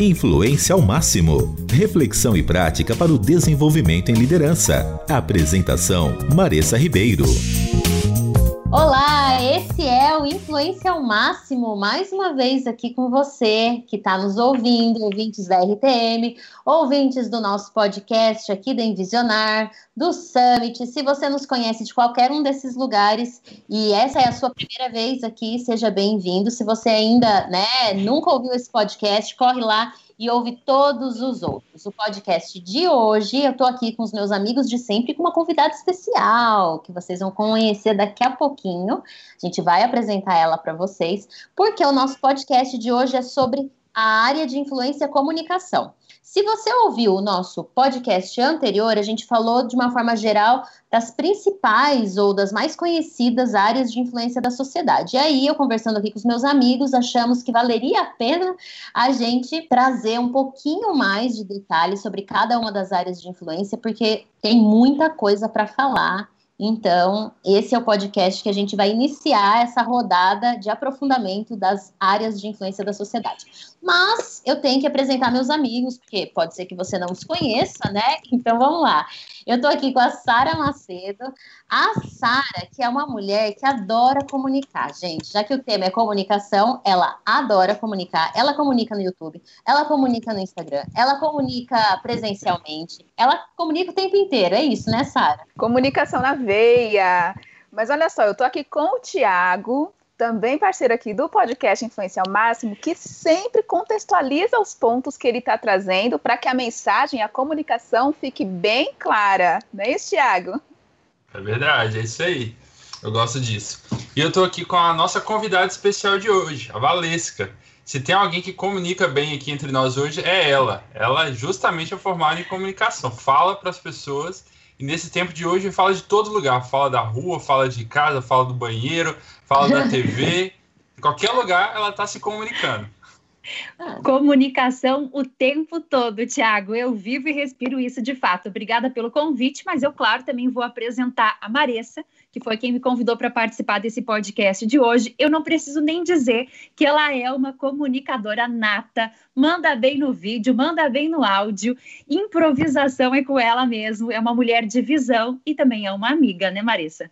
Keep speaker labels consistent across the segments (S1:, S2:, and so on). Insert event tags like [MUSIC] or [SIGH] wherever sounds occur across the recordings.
S1: Influência ao máximo. Reflexão e prática para o desenvolvimento em liderança. Apresentação: Maressa Ribeiro.
S2: Olá, o Influência ao Máximo, mais uma vez aqui com você que está nos ouvindo, ouvintes da RTM, ouvintes do nosso podcast aqui da Envisionar, do Summit. Se você nos conhece de qualquer um desses lugares e essa é a sua primeira vez aqui, seja bem-vindo. Se você ainda né, nunca ouviu esse podcast, corre lá e ouve todos os outros. O podcast de hoje, eu estou aqui com os meus amigos de sempre com uma convidada especial, que vocês vão conhecer daqui a pouquinho. A gente vai apresentar ela para vocês, porque o nosso podcast de hoje é sobre a área de influência e comunicação. Se você ouviu o nosso podcast anterior, a gente falou de uma forma geral das principais ou das mais conhecidas áreas de influência da sociedade. E aí, eu conversando aqui com os meus amigos, achamos que valeria a pena a gente trazer um pouquinho mais de detalhes sobre cada uma das áreas de influência, porque tem muita coisa para falar então, esse é o podcast que a gente vai iniciar essa rodada de aprofundamento das áreas de influência da sociedade. Mas eu tenho que apresentar meus amigos, porque pode ser que você não os conheça, né? Então vamos lá. Eu estou aqui com a Sara Macedo. A Sara, que é uma mulher que adora comunicar, gente. Já que o tema é comunicação, ela adora comunicar. Ela comunica no YouTube, ela comunica no Instagram, ela comunica presencialmente, ela comunica o tempo inteiro. É isso, né, Sara?
S3: Comunicação na veia. Mas olha só, eu estou aqui com o Tiago, também parceiro aqui do podcast Influência ao Máximo, que sempre contextualiza os pontos que ele está trazendo para que a mensagem, a comunicação fique bem clara. Não é isso, Thiago?
S4: É verdade, é isso aí. Eu gosto disso. E eu estou aqui com a nossa convidada especial de hoje, a Valesca. Se tem alguém que comunica bem aqui entre nós hoje, é ela. Ela justamente é formada em comunicação, fala para as pessoas e nesse tempo de hoje fala de todo lugar. Fala da rua, fala de casa, fala do banheiro, fala da [LAUGHS] TV. em qualquer lugar ela está se comunicando.
S5: Comunicação o tempo todo, Tiago. Eu vivo e respiro isso de fato. Obrigada pelo convite, mas eu, claro, também vou apresentar a Maressa, que foi quem me convidou para participar desse podcast de hoje. Eu não preciso nem dizer que ela é uma comunicadora nata, manda bem no vídeo, manda bem no áudio, improvisação é com ela mesmo, é uma mulher de visão e também é uma amiga, né, Marissa?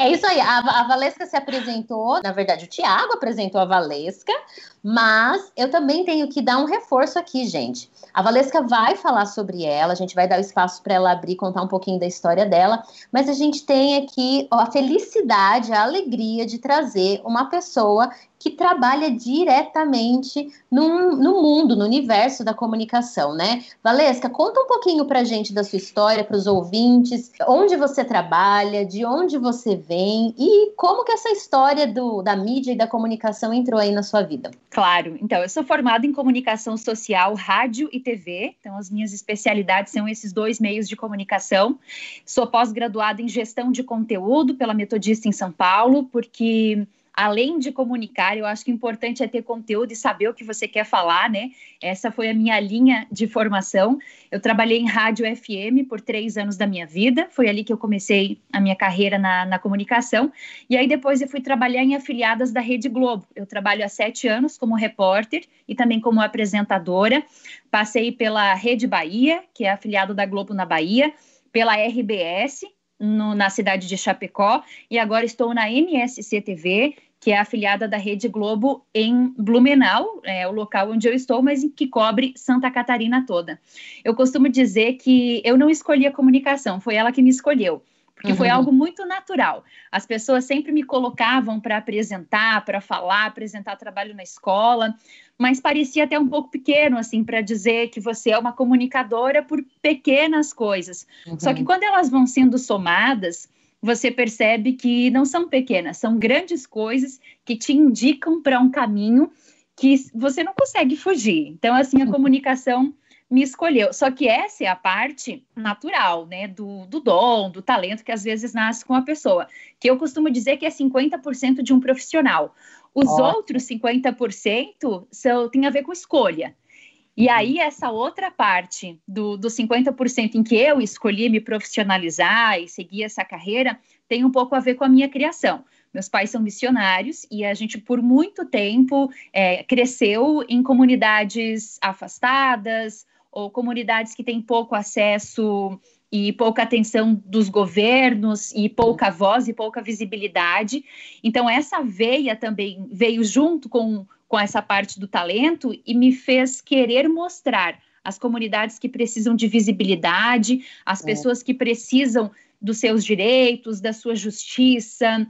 S2: É isso aí, a, a Valesca se apresentou, na verdade, o Tiago apresentou a Valesca, mas eu também tenho que dar um reforço aqui, gente. A Valesca vai falar sobre ela, a gente vai dar o espaço para ela abrir, contar um pouquinho da história dela, mas a gente tem aqui a felicidade, a alegria de trazer uma pessoa que trabalha diretamente no, no, mundo, no universo da comunicação, né? Valesca, conta um pouquinho pra gente da sua história, para os ouvintes, onde você trabalha, de onde você vem e como que essa história do, da mídia e da comunicação entrou aí na sua vida.
S5: Claro, então, eu sou formada em comunicação social, rádio e TV, então as minhas especialidades são esses dois meios de comunicação. Sou pós-graduada em gestão de conteúdo pela Metodista em São Paulo, porque além de comunicar, eu acho que o importante é ter conteúdo e saber o que você quer falar, né? Essa foi a minha linha de formação. Eu trabalhei em rádio FM por três anos da minha vida, foi ali que eu comecei a minha carreira na, na comunicação. E aí depois eu fui trabalhar em afiliadas da Rede Globo. Eu trabalho há sete anos como repórter e também como apresentadora. Passei pela Rede Bahia, que é afiliado da Globo na Bahia, pela RBS, no, na cidade de Chapecó, e agora estou na NSC TV, que é afiliada da Rede Globo em Blumenau, é o local onde eu estou, mas que cobre Santa Catarina toda. Eu costumo dizer que eu não escolhi a comunicação, foi ela que me escolheu porque uhum. foi algo muito natural. As pessoas sempre me colocavam para apresentar, para falar, apresentar trabalho na escola, mas parecia até um pouco pequeno, assim, para dizer que você é uma comunicadora por pequenas coisas. Uhum. Só que uhum. quando elas vão sendo somadas, você percebe que não são pequenas, são grandes coisas que te indicam para um caminho que você não consegue fugir. Então, assim, a uhum. comunicação me escolheu. Só que essa é a parte natural, né, do, do dom, do talento que às vezes nasce com a pessoa, que eu costumo dizer que é 50% de um profissional. Os Ótimo. outros 50% são, tem a ver com escolha. E aí, essa outra parte do, do 50% em que eu escolhi me profissionalizar e seguir essa carreira tem um pouco a ver com a minha criação. Meus pais são missionários e a gente, por muito tempo, é, cresceu em comunidades afastadas ou comunidades que têm pouco acesso e pouca atenção dos governos e pouca voz e pouca visibilidade. Então, essa veia também veio junto com, com essa parte do talento e me fez querer mostrar as comunidades que precisam de visibilidade, as é. pessoas que precisam dos seus direitos, da sua justiça,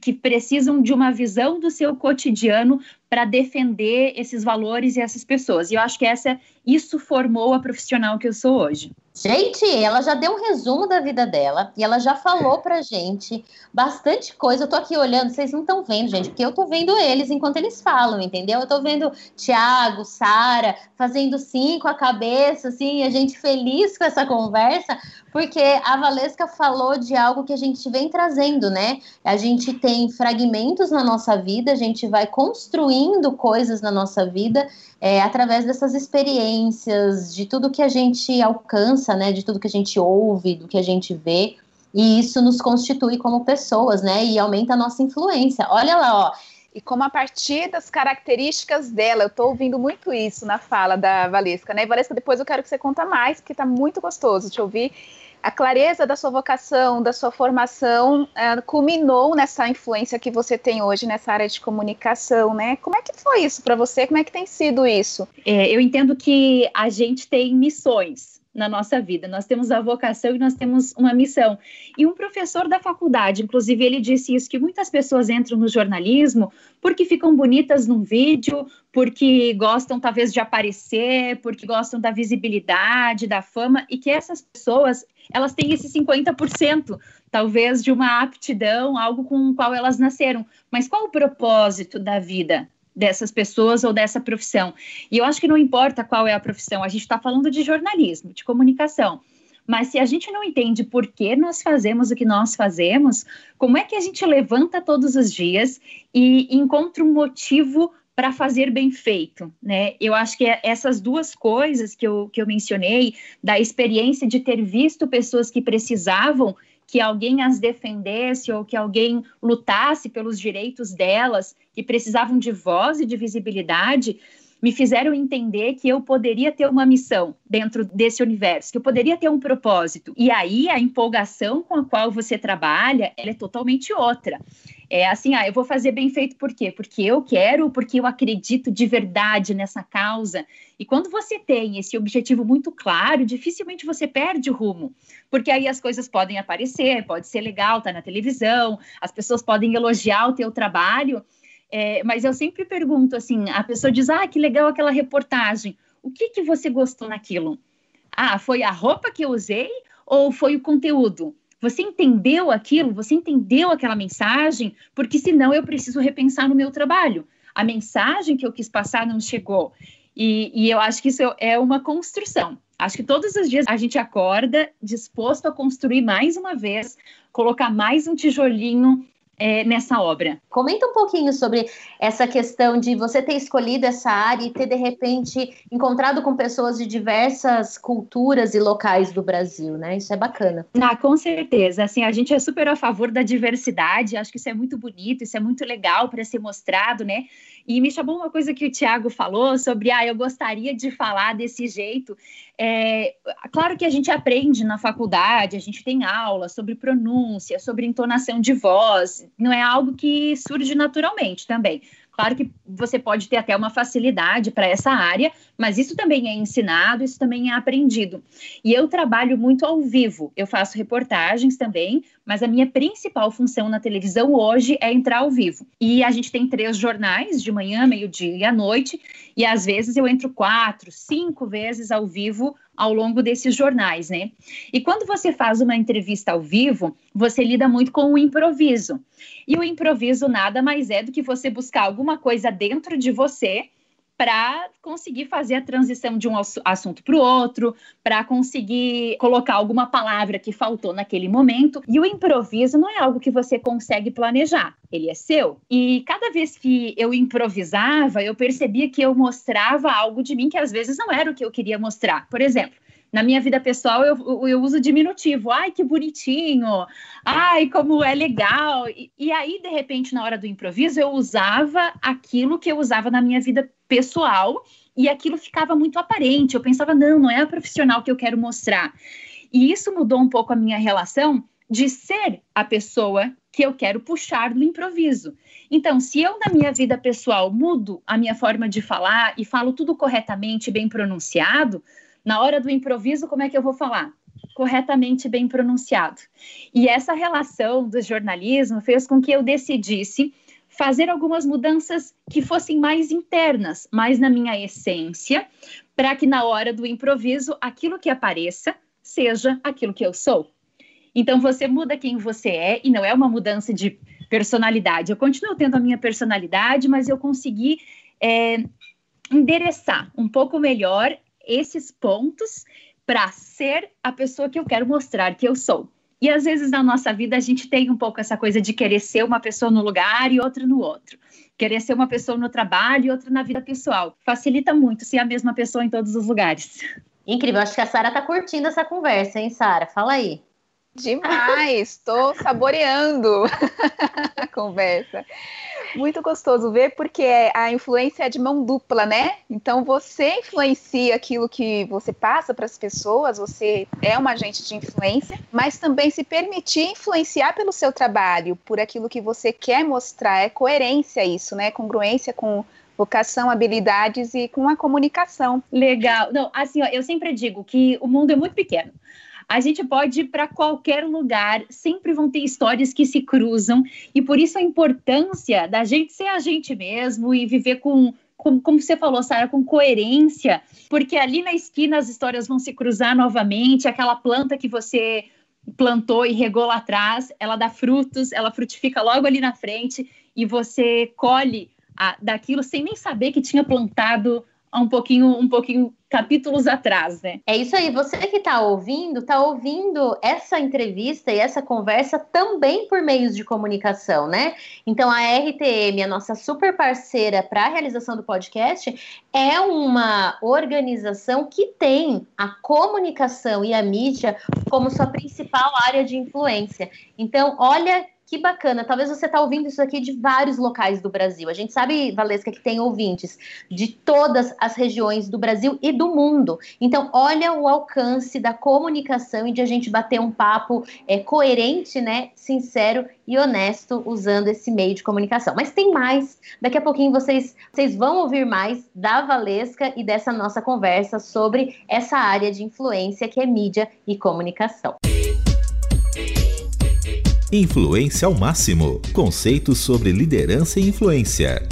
S5: que precisam de uma visão do seu cotidiano para defender esses valores e essas pessoas. E eu acho que essa isso formou a profissional que eu sou hoje.
S2: Gente, ela já deu um resumo da vida dela e ela já falou pra gente bastante coisa. Eu tô aqui olhando, vocês não estão vendo, gente, porque eu tô vendo eles enquanto eles falam, entendeu? Eu tô vendo Tiago, Sara fazendo sim com a cabeça, assim, a gente feliz com essa conversa, porque a Valesca falou de algo que a gente vem trazendo, né? A gente tem fragmentos na nossa vida, a gente vai construindo coisas na nossa vida é, através dessas experiências, de tudo que a gente alcança, né, de tudo que a gente ouve, do que a gente vê, e isso nos constitui como pessoas, né, e aumenta a nossa influência. Olha lá, ó.
S3: E como a partir das características dela, eu estou ouvindo muito isso na fala da Valesca, né? Valesca, depois eu quero que você conta mais, porque está muito gostoso te ouvir a clareza da sua vocação, da sua formação, é, culminou nessa influência que você tem hoje nessa área de comunicação, né? Como é que foi isso para você? Como é que tem sido isso?
S5: É, eu entendo que a gente tem missões na nossa vida. Nós temos a vocação e nós temos uma missão. E um professor da faculdade, inclusive, ele disse isso: que muitas pessoas entram no jornalismo porque ficam bonitas num vídeo, porque gostam talvez de aparecer, porque gostam da visibilidade, da fama, e que essas pessoas elas têm esse 50%, talvez de uma aptidão, algo com o qual elas nasceram. Mas qual o propósito da vida? Dessas pessoas ou dessa profissão. E eu acho que não importa qual é a profissão, a gente está falando de jornalismo, de comunicação. Mas se a gente não entende por que nós fazemos o que nós fazemos, como é que a gente levanta todos os dias e encontra um motivo para fazer bem feito, né? Eu acho que essas duas coisas que eu, que eu mencionei, da experiência de ter visto pessoas que precisavam que alguém as defendesse ou que alguém lutasse pelos direitos delas, que precisavam de voz e de visibilidade, me fizeram entender que eu poderia ter uma missão dentro desse universo, que eu poderia ter um propósito. E aí a empolgação com a qual você trabalha, ela é totalmente outra. É assim, ah, eu vou fazer bem feito por quê? Porque eu quero, porque eu acredito de verdade nessa causa. E quando você tem esse objetivo muito claro, dificilmente você perde o rumo, porque aí as coisas podem aparecer, pode ser legal, tá na televisão, as pessoas podem elogiar o teu trabalho, é, mas eu sempre pergunto assim: a pessoa diz, ah, que legal aquela reportagem. O que, que você gostou naquilo? Ah, foi a roupa que eu usei ou foi o conteúdo? Você entendeu aquilo? Você entendeu aquela mensagem? Porque senão eu preciso repensar no meu trabalho. A mensagem que eu quis passar não chegou. E, e, eu acho que isso é uma construção. Acho que todos os dias a gente acorda disposto a construir mais uma vez, colocar mais um tijolinho é, nessa obra.
S2: Comenta um pouquinho sobre essa questão de você ter escolhido essa área e ter, de repente, encontrado com pessoas de diversas culturas e locais do Brasil, né? Isso é bacana.
S5: Ah, com certeza. Assim, a gente é super a favor da diversidade, acho que isso é muito bonito, isso é muito legal para ser mostrado, né? E me chamou uma coisa que o Tiago falou sobre, ah, eu gostaria de falar desse jeito. É, claro que a gente aprende na faculdade, a gente tem aula sobre pronúncia, sobre entonação de voz, não é algo que surge naturalmente também. Claro que você pode ter até uma facilidade para essa área, mas isso também é ensinado, isso também é aprendido. E eu trabalho muito ao vivo, eu faço reportagens também, mas a minha principal função na televisão hoje é entrar ao vivo. E a gente tem três jornais, de manhã, meio-dia e à noite, e às vezes eu entro quatro, cinco vezes ao vivo ao longo desses jornais, né? E quando você faz uma entrevista ao vivo, você lida muito com o improviso. E o improviso nada mais é do que você buscar alguma coisa dentro de você para conseguir fazer a transição de um assunto para o outro, para conseguir colocar alguma palavra que faltou naquele momento. E o improviso não é algo que você consegue planejar, ele é seu. E cada vez que eu improvisava, eu percebia que eu mostrava algo de mim que às vezes não era o que eu queria mostrar. Por exemplo, Na minha vida pessoal, eu, eu uso diminutivo. Ai, que bonitinho! Ai, como é legal! E, e aí, de repente, na hora do improviso, eu usava aquilo que eu usava na minha vida pessoal e aquilo ficava muito aparente. Eu pensava, não, não é a profissional que eu quero mostrar. E isso mudou um pouco a minha relação de ser a pessoa que eu quero puxar no improviso. Então, se eu na minha vida pessoal mudo a minha forma de falar e falo tudo corretamente, bem pronunciado, na hora do improviso, como é que eu vou falar? Corretamente bem pronunciado. E essa relação do jornalismo fez com que eu decidisse fazer algumas mudanças que fossem mais internas, mais na minha essência, para que na hora do improviso aquilo que apareça seja aquilo que eu sou. Então você muda quem você é e não é uma mudança de personalidade. Eu continuo tendo a minha personalidade, mas eu consegui é, endereçar um pouco melhor esses pontos para ser a pessoa que eu quero mostrar que eu sou. E às vezes na nossa vida a gente tem um pouco essa coisa de querer ser uma pessoa no lugar e outra no outro. Querer ser uma pessoa no trabalho e outra na vida pessoal. Facilita muito ser a mesma pessoa em todos os lugares.
S2: Incrível, acho que a Sara está curtindo essa conversa, hein, Sara? Fala aí.
S3: Demais, estou saboreando [LAUGHS] a conversa. Muito gostoso ver, porque a influência é de mão dupla, né? Então você influencia aquilo que você passa para as pessoas, você é um agente de influência, mas também se permitir influenciar pelo seu trabalho, por aquilo que você quer mostrar. É coerência isso, né? Congruência com vocação, habilidades e com a comunicação.
S5: Legal. Não, assim, ó, eu sempre digo que o mundo é muito pequeno. A gente pode ir para qualquer lugar, sempre vão ter histórias que se cruzam, e por isso a importância da gente ser a gente mesmo e viver com como, como, você falou, Sara, com coerência, porque ali na esquina as histórias vão se cruzar novamente, aquela planta que você plantou e regou lá atrás, ela dá frutos, ela frutifica logo ali na frente, e você colhe a, daquilo sem nem saber que tinha plantado um pouquinho, um pouquinho capítulos atrás, né?
S2: É isso aí. Você que está ouvindo, está ouvindo essa entrevista e essa conversa também por meios de comunicação, né? Então a RTM, a nossa super parceira para a realização do podcast, é uma organização que tem a comunicação e a mídia como sua principal área de influência. Então, olha que bacana. Talvez você está ouvindo isso aqui de vários locais do Brasil. A gente sabe, Valesca, que tem ouvintes de todas as regiões do Brasil e do mundo. Então, olha o alcance da comunicação e de a gente bater um papo é, coerente, né, sincero e honesto usando esse meio de comunicação. Mas tem mais. Daqui a pouquinho vocês, vocês vão ouvir mais da Valesca e dessa nossa conversa sobre essa área de influência que é mídia e comunicação.
S1: Influência ao máximo. Conceitos sobre liderança e influência.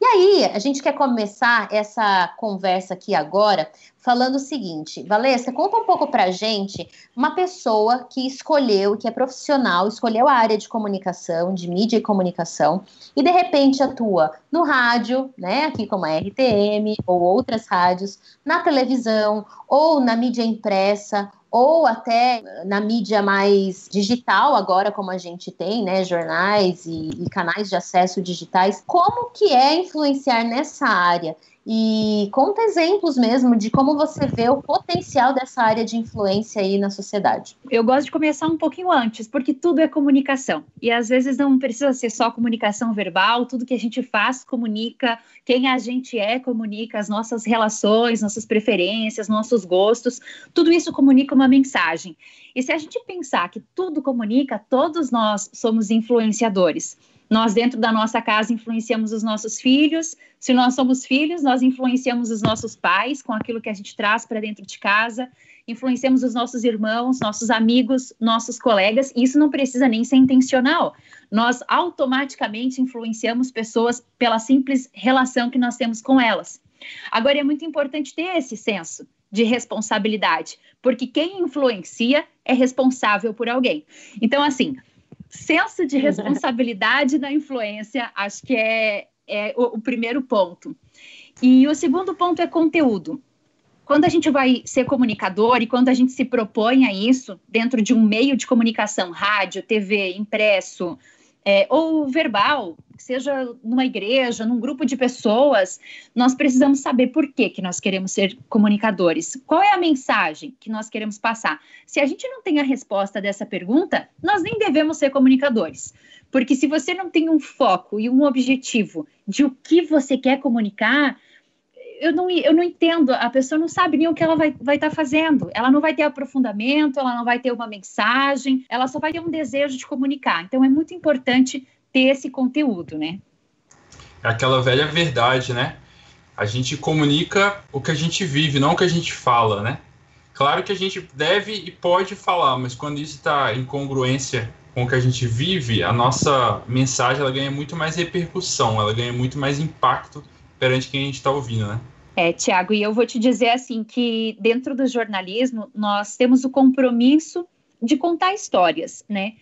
S2: E aí, a gente quer começar essa conversa aqui agora falando o seguinte, Valesca, conta um pouco pra gente uma pessoa que escolheu, que é profissional, escolheu a área de comunicação, de mídia e comunicação, e de repente atua no rádio, né, aqui como a RTM ou outras rádios, na televisão ou na mídia impressa ou até na mídia mais digital agora, como a gente tem, né, jornais e, e canais de acesso digitais, como que é influenciar nessa área? E conta exemplos mesmo de como você vê o potencial dessa área de influência aí na sociedade.
S5: Eu gosto de começar um pouquinho antes, porque tudo é comunicação. E às vezes não precisa ser só comunicação verbal, tudo que a gente faz comunica, quem a gente é comunica, as nossas relações, nossas preferências, nossos gostos, tudo isso comunica uma mensagem. E se a gente pensar que tudo comunica, todos nós somos influenciadores. Nós, dentro da nossa casa, influenciamos os nossos filhos. Se nós somos filhos, nós influenciamos os nossos pais com aquilo que a gente traz para dentro de casa. Influenciamos os nossos irmãos, nossos amigos, nossos colegas. Isso não precisa nem ser intencional. Nós automaticamente influenciamos pessoas pela simples relação que nós temos com elas. Agora, é muito importante ter esse senso de responsabilidade, porque quem influencia é responsável por alguém. Então, assim, senso de responsabilidade na influência, acho que é, é o, o primeiro ponto. E o segundo ponto é conteúdo. Quando a gente vai ser comunicador e quando a gente se propõe a isso dentro de um meio de comunicação, rádio, TV, impresso, é, ou verbal, seja numa igreja, num grupo de pessoas, nós precisamos saber por que, que nós queremos ser comunicadores. Qual é a mensagem que nós queremos passar? Se a gente não tem a resposta dessa pergunta, nós nem devemos ser comunicadores. Porque se você não tem um foco e um objetivo de o que você quer comunicar, eu não, eu não entendo, a pessoa não sabe nem o que ela vai estar vai tá fazendo. Ela não vai ter aprofundamento, ela não vai ter uma mensagem, ela só vai ter um desejo de comunicar. Então é muito importante ter esse conteúdo, né?
S4: É aquela velha verdade, né? A gente comunica o que a gente vive, não o que a gente fala, né? Claro que a gente deve e pode falar, mas quando isso está em congruência com o que a gente vive, a nossa mensagem ela ganha muito mais repercussão, ela ganha muito mais impacto perante quem a gente está ouvindo, né?
S5: É, Tiago, e eu vou te dizer assim que dentro do jornalismo nós temos o compromisso de contar histórias, né?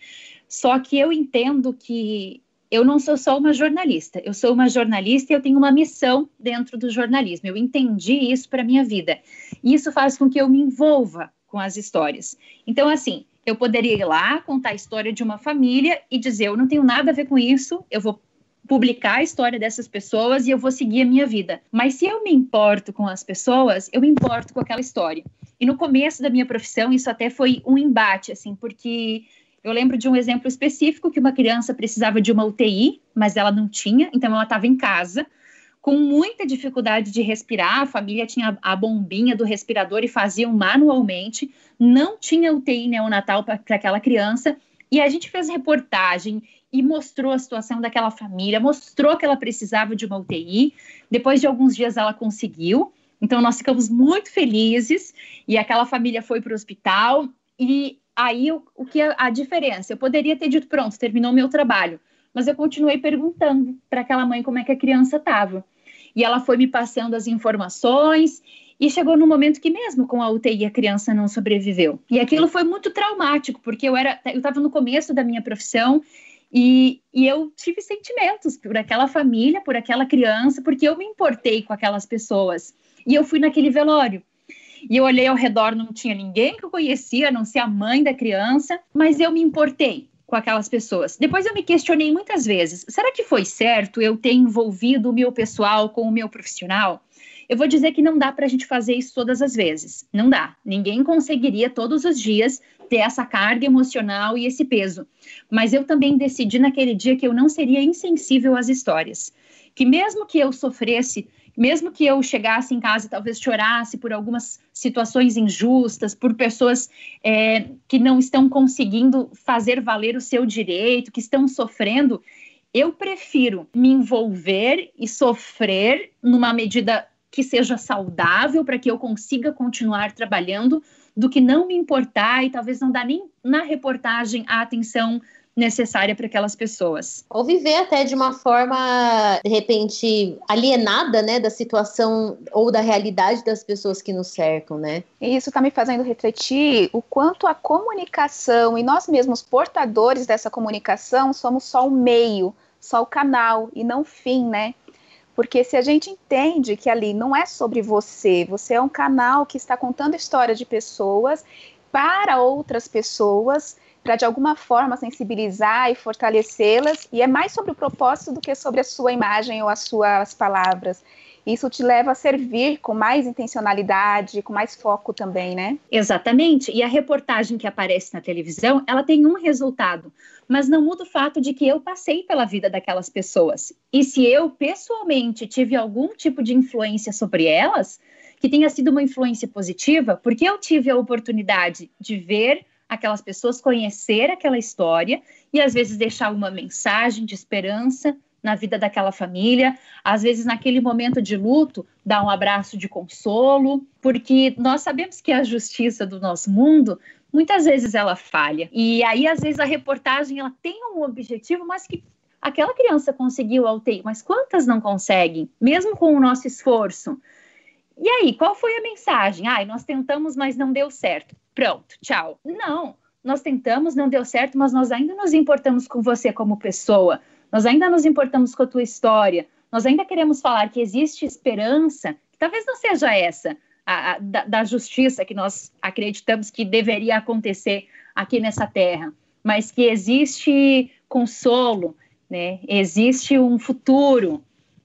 S5: Só que eu entendo que eu não sou só uma jornalista, eu sou uma jornalista e eu tenho uma missão dentro do jornalismo. Eu entendi isso para minha vida. E isso faz com que eu me envolva com as histórias. Então, assim, eu poderia ir lá contar a história de uma família e dizer: eu não tenho nada a ver com isso, eu vou publicar a história dessas pessoas e eu vou seguir a minha vida. Mas se eu me importo com as pessoas, eu me importo com aquela história. E no começo da minha profissão, isso até foi um embate, assim, porque eu lembro de um exemplo específico que uma criança precisava de uma UTI, mas ela não tinha, então ela estava em casa com muita dificuldade de respirar, a família tinha a bombinha do respirador e faziam manualmente, não tinha UTI neonatal para aquela criança, e a gente fez reportagem e mostrou a situação daquela família, mostrou que ela precisava de uma UTI. Depois de alguns dias ela conseguiu. Então nós ficamos muito felizes e aquela família foi para o hospital e aí o, o que a, a diferença? Eu poderia ter dito pronto, terminou meu trabalho, mas eu continuei perguntando para aquela mãe como é que a criança estava. E ela foi me passando as informações e chegou no momento que mesmo com a UTI a criança não sobreviveu. E aquilo foi muito traumático, porque eu era eu estava no começo da minha profissão e, e, eu tive sentimentos por aquela família, por aquela criança, porque eu me importei com aquelas pessoas. E eu fui naquele velório. E eu olhei ao redor, não tinha ninguém que eu conhecia, a não ser a mãe da criança, mas eu me importei com aquelas pessoas. Depois eu me questionei muitas vezes: será que foi certo eu ter envolvido o meu pessoal com o meu profissional? Eu vou dizer que não dá para a gente fazer isso todas as vezes. Não dá. Ninguém conseguiria todos os dias ter essa carga emocional e esse peso. Mas eu também decidi naquele dia que eu não seria insensível às histórias. Que mesmo que eu sofresse, mesmo que eu chegasse em casa e talvez chorasse por algumas situações injustas, por pessoas é, que não estão conseguindo fazer valer o seu direito, que estão sofrendo, eu prefiro me envolver e sofrer numa medida que seja saudável para que eu consiga continuar trabalhando, do que não me importar e talvez não dar nem na reportagem a atenção necessária para aquelas pessoas.
S2: Ou viver até de uma forma, de repente, alienada, né, da situação ou da realidade das pessoas que nos cercam, né?
S3: E isso está me fazendo refletir o quanto a comunicação e nós mesmos portadores dessa comunicação somos só o meio, só o canal e não o fim, né? Porque se a gente entende que ali não é sobre você, você é um canal que está contando história de pessoas para outras pessoas, para de alguma forma sensibilizar e fortalecê-las, e é mais sobre o propósito do que sobre a sua imagem ou as suas palavras. Isso te leva a servir com mais intencionalidade, com mais foco também, né?
S5: Exatamente. E a reportagem que aparece na televisão, ela tem um resultado, mas não muda o fato de que eu passei pela vida daquelas pessoas. E se eu pessoalmente tive algum tipo de influência sobre elas, que tenha sido uma influência positiva, porque eu tive a oportunidade de ver aquelas pessoas, conhecer aquela história e às vezes deixar uma mensagem de esperança na vida daquela família, às vezes naquele momento de luto, dar um abraço de consolo, porque nós sabemos que a justiça do nosso mundo muitas vezes ela falha. E aí às vezes a reportagem ela tem um objetivo, mas que aquela criança conseguiu a UTI, mas quantas não conseguem, mesmo com o nosso esforço? E aí, qual foi a mensagem? Ai, nós tentamos, mas não deu certo. Pronto, tchau. Não, nós tentamos, não deu certo, mas nós ainda nos importamos com você como pessoa nós ainda nos importamos com a tua história, nós ainda queremos falar que existe esperança, que talvez não seja essa, a, a, da, da justiça que nós acreditamos que deveria acontecer aqui nessa terra, mas que existe consolo, né? Existe um futuro.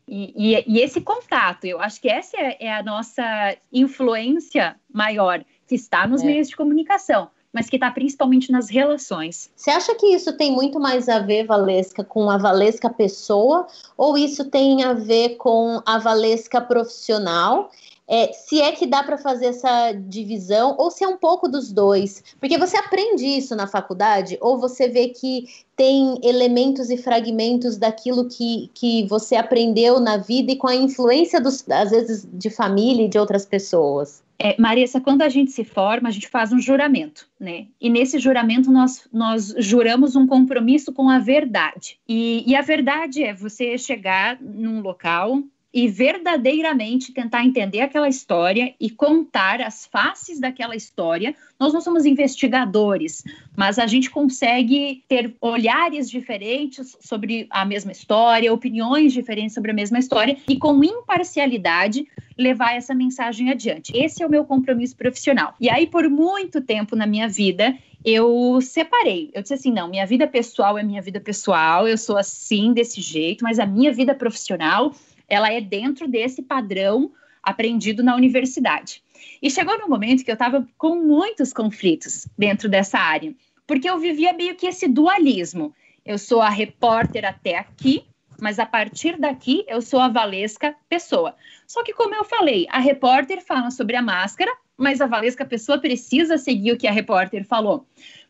S5: E, e, e esse contato, eu acho que essa é, é a nossa influência maior, que está nos é. meios de comunicação mas que está principalmente nas relações.
S2: Você acha que isso tem muito mais a ver, Valesca, com a Valesca pessoa, ou isso tem a ver com a Valesca profissional? É, se é que dá para fazer essa divisão, ou se é um pouco dos dois. Porque você aprende isso na faculdade, ou você vê que tem elementos e fragmentos daquilo que, que você aprendeu na vida e com a influência, dos, às vezes, de família e de outras pessoas.
S5: É, Marissa, quando a gente se forma, a gente faz um juramento, né? E nesse juramento nós, nós juramos um compromisso com a verdade. E, e a verdade é você chegar num local e verdadeiramente tentar entender aquela história e contar as faces daquela história. Nós não somos investigadores, mas a gente consegue ter olhares diferentes sobre a mesma história, opiniões diferentes sobre a mesma história e com imparcialidade levar essa mensagem adiante. Esse é o meu compromisso profissional. E aí por muito tempo na minha vida, eu separei. Eu disse assim: não, minha vida pessoal é minha vida pessoal, eu sou assim, desse jeito, mas a minha vida profissional ela é dentro desse padrão aprendido na universidade. E chegou no momento que eu estava com muitos conflitos dentro dessa área, porque eu vivia meio que esse dualismo. Eu sou a repórter até aqui, mas a partir daqui eu sou a Valesca pessoa. Só que, como eu falei, a repórter fala sobre a máscara, mas a Valesca pessoa precisa seguir o que a repórter falou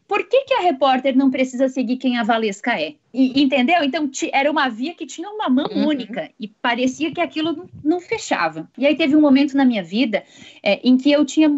S5: por que, que a repórter não precisa seguir quem a Valesca é? E, entendeu? Então, era uma via que tinha uma mão uhum. única e parecia que aquilo não, não, fechava. E aí teve um momento na minha vida é, em que eu tinha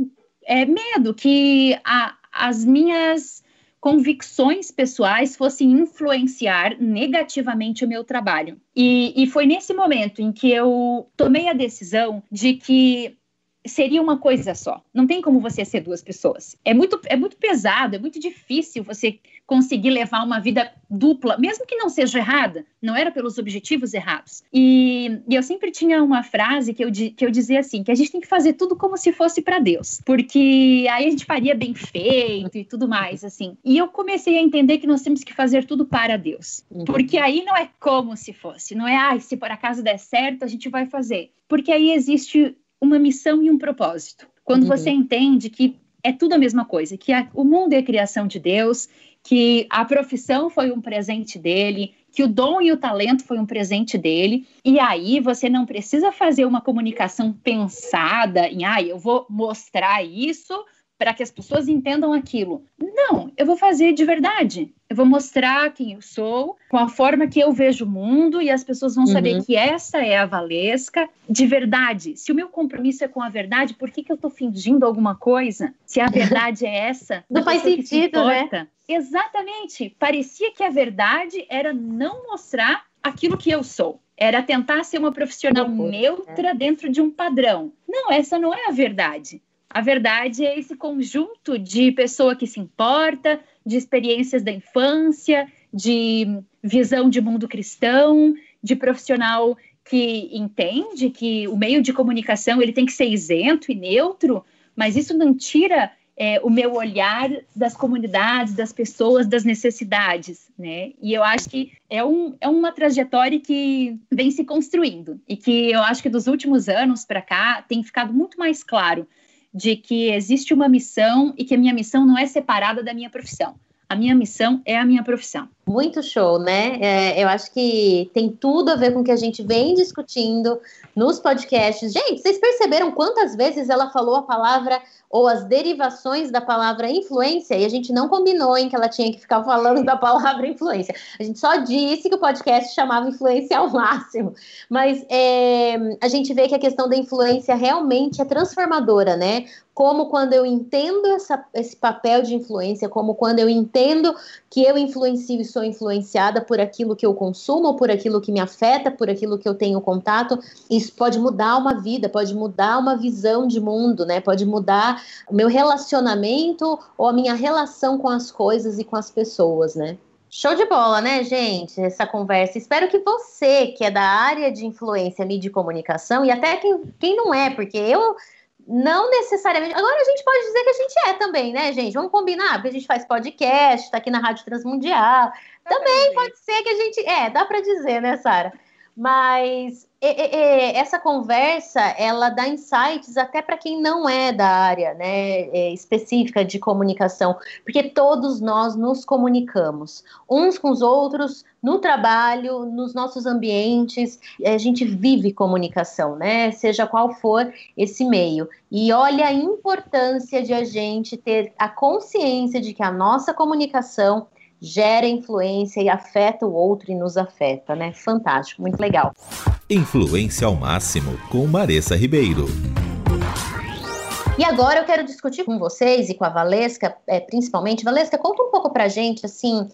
S5: é, medo que a, as minhas convicções pessoais fossem influenciar negativamente o meu trabalho. E, e foi nesse momento em que eu tomei a decisão de que seria uma coisa só. Não tem como você ser duas pessoas. É muito, é muito pesado, é muito difícil você conseguir levar uma vida dupla, mesmo que não seja errada, não era pelos objetivos errados. E, e eu sempre tinha uma frase que eu, que eu dizia assim, que a gente tem que fazer tudo como se fosse para Deus, porque aí a gente faria bem feito e tudo mais, assim. E eu comecei a entender que nós temos que fazer tudo para Deus, uhum. porque aí não é como se fosse, não é, ah, se por acaso der certo, a gente vai fazer. Porque aí existe uma missão e um propósito. Quando uhum. você entende que é tudo a mesma coisa, que a, o mundo é criação de Deus, que a profissão foi um presente dele, que o dom e o talento foi um presente dele, e aí você não precisa fazer uma comunicação pensada em, ah, eu vou mostrar isso para que as pessoas entendam aquilo. Não, eu vou fazer de verdade. Eu vou mostrar quem eu sou, com a forma que eu vejo o mundo, e as pessoas vão saber uhum. que essa é a Valesca de verdade. Se o meu compromisso é com a verdade, por que, que eu estou fingindo alguma coisa? Se a [LAUGHS] verdade é essa,
S2: não faz sentido, né?
S5: Exatamente. Parecia que a verdade era não mostrar aquilo que eu sou. Era tentar ser uma profissional neutra dentro de um padrão. Não, essa não é a verdade. A verdade é esse conjunto de pessoa que se importa, de experiências da infância, de visão de mundo cristão, de profissional que entende que o meio de comunicação ele tem que ser isento e neutro, mas isso não tira é, o meu olhar das comunidades, das pessoas, das necessidades, né? E eu acho que é, um, é uma trajetória que vem se construindo e que eu acho que dos últimos anos para cá tem ficado muito mais claro de que existe uma missão e que a minha missão não é separada da minha profissão. A minha missão é a minha profissão.
S2: Muito show, né? É, eu acho que tem tudo a ver com o que a gente vem discutindo nos podcasts. Gente, vocês perceberam quantas vezes ela falou a palavra ou as derivações da palavra influência, e a gente não combinou em que ela tinha que ficar falando da palavra influência. A gente só disse que o podcast chamava influência ao máximo. Mas é, a gente vê que a questão da influência realmente é transformadora, né? Como quando eu entendo essa, esse papel de influência, como quando eu entendo que eu influencio sou influenciada por aquilo que eu consumo, por aquilo que me afeta, por aquilo que eu tenho contato, isso pode mudar uma vida, pode mudar uma visão de mundo, né? Pode mudar o meu relacionamento ou a minha relação com as coisas e com as pessoas, né? Show de bola, né, gente? Essa conversa. Espero que você, que é da área de influência, mídia e comunicação, e até quem, quem não é, porque eu não necessariamente. Agora a gente pode dizer que a gente é também, né, gente? Vamos combinar, porque a gente faz podcast, está aqui na Rádio Transmundial. Dá também pode ser que a gente. É, dá para dizer, né, Sara? Mas essa conversa ela dá insights até para quem não é da área né, é, específica de comunicação, porque todos nós nos comunicamos uns com os outros no trabalho, nos nossos ambientes, a gente vive comunicação, né? Seja qual for esse meio. E olha a importância de a gente ter a consciência de que a nossa comunicação gera influência e afeta o outro e nos afeta, né? Fantástico, muito legal.
S1: Influência ao máximo com Maressa Ribeiro.
S2: E agora eu quero discutir com vocês e com a Valesca, é, principalmente. Valesca, conta um pouco pra gente, assim,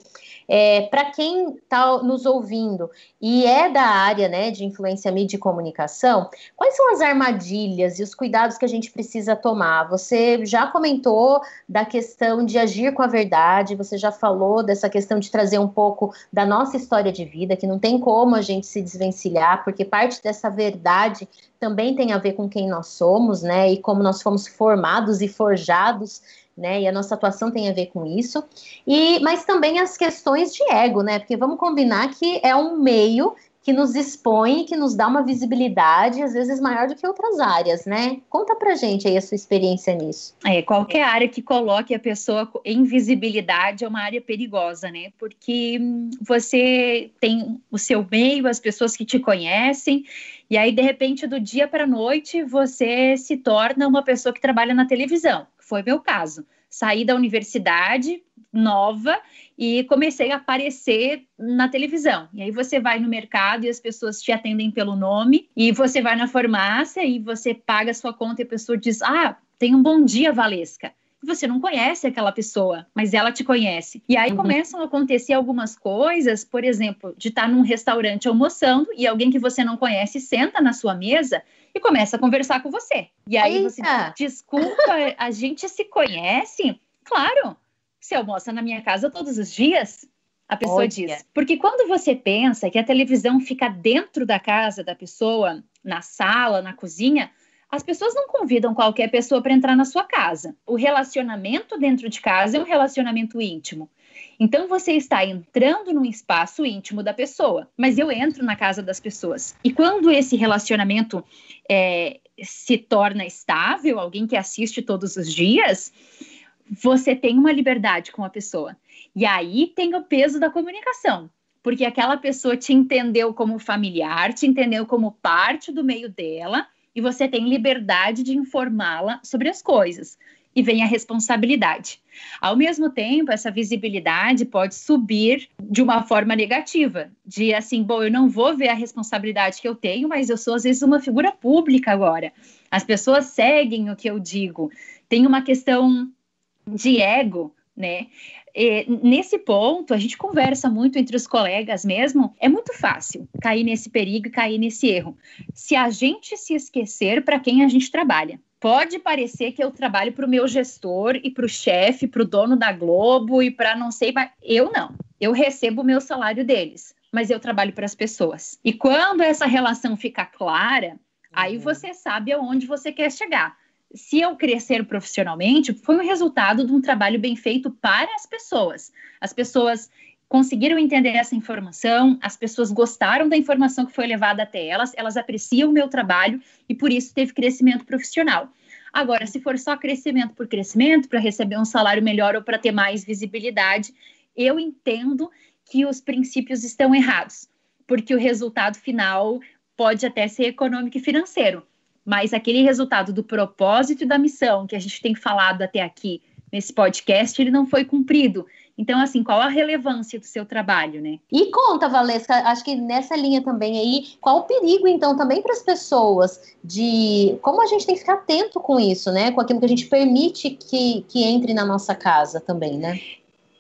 S2: é, Para quem está nos ouvindo e é da área né, de influência mídia e comunicação, quais são as armadilhas e os cuidados que a gente precisa tomar? Você já comentou da questão de agir com a verdade, você já falou dessa questão de trazer um pouco da nossa história de vida, que não tem como a gente se desvencilhar, porque parte dessa verdade também tem a ver com quem nós somos, né? E como nós fomos formados e forjados né? E a nossa atuação tem a ver com isso. E mas também as questões de ego, né? Porque vamos combinar que é um meio que nos expõe, que nos dá uma visibilidade, às vezes maior do que outras áreas, né? Conta pra gente aí a sua experiência nisso.
S5: É, qualquer área que coloque a pessoa em visibilidade é uma área perigosa, né? Porque hum, você tem o seu meio, as pessoas que te conhecem, e aí, de repente, do dia para noite, você se torna uma pessoa que trabalha na televisão foi meu caso. Saí da universidade nova e comecei a aparecer na televisão. E aí você vai no mercado e as pessoas te atendem pelo nome, e você vai na farmácia e você paga a sua conta e a pessoa diz: Ah, tem um bom dia, Valesca você não conhece aquela pessoa, mas ela te conhece. E aí uhum. começam a acontecer algumas coisas, por exemplo, de estar num restaurante almoçando e alguém que você não conhece senta na sua mesa e começa a conversar com você. E aí Eita. você diz, desculpa, a gente se conhece? Claro, você almoça na minha casa todos os dias? A pessoa Olha. diz. Porque quando você pensa que a televisão fica dentro da casa da pessoa, na sala, na cozinha, as pessoas não convidam qualquer pessoa para entrar na sua casa. O relacionamento dentro de casa é um relacionamento íntimo. Então você está entrando num espaço íntimo da pessoa, mas eu entro na casa das pessoas. E quando esse relacionamento é, se torna estável, alguém que assiste todos os dias, você tem uma liberdade com a pessoa. E aí tem o peso da comunicação, porque aquela pessoa te entendeu como familiar, te entendeu como parte do meio dela, e você tem liberdade de informá-la sobre as coisas e vem a responsabilidade. Ao mesmo tempo, essa visibilidade pode subir de uma forma negativa, de assim, bom, eu não vou ver a responsabilidade que eu tenho, mas eu sou às vezes uma figura pública agora. As pessoas seguem o que eu digo. Tem uma questão de ego, né? E, nesse ponto, a gente conversa muito entre os colegas mesmo. É muito fácil cair nesse perigo e cair nesse erro. Se a gente se esquecer para quem a gente trabalha pode parecer que eu trabalho para o meu gestor e para o chefe, para o dono da Globo e para não sei, mas eu não. Eu recebo o meu salário deles, mas eu trabalho para as pessoas. E quando essa relação fica clara, uhum. aí você sabe aonde você quer chegar. Se eu crescer profissionalmente, foi um resultado de um trabalho bem feito para as pessoas. As pessoas conseguiram entender essa informação, as pessoas gostaram da informação que foi levada até elas, elas apreciam o meu trabalho e por isso teve crescimento profissional. Agora, se for só crescimento por crescimento, para receber um salário melhor ou para ter mais visibilidade, eu entendo que os princípios estão errados, porque o resultado final pode até ser econômico e financeiro, mas aquele resultado do propósito e da missão que a gente tem falado até aqui nesse podcast, ele não foi cumprido. Então, assim, qual a relevância do seu trabalho, né?
S2: E conta, Valesca, acho que nessa linha também aí, qual o perigo, então, também para as pessoas de como a gente tem que ficar atento com isso, né? Com aquilo que a gente permite que, que entre na nossa casa também, né?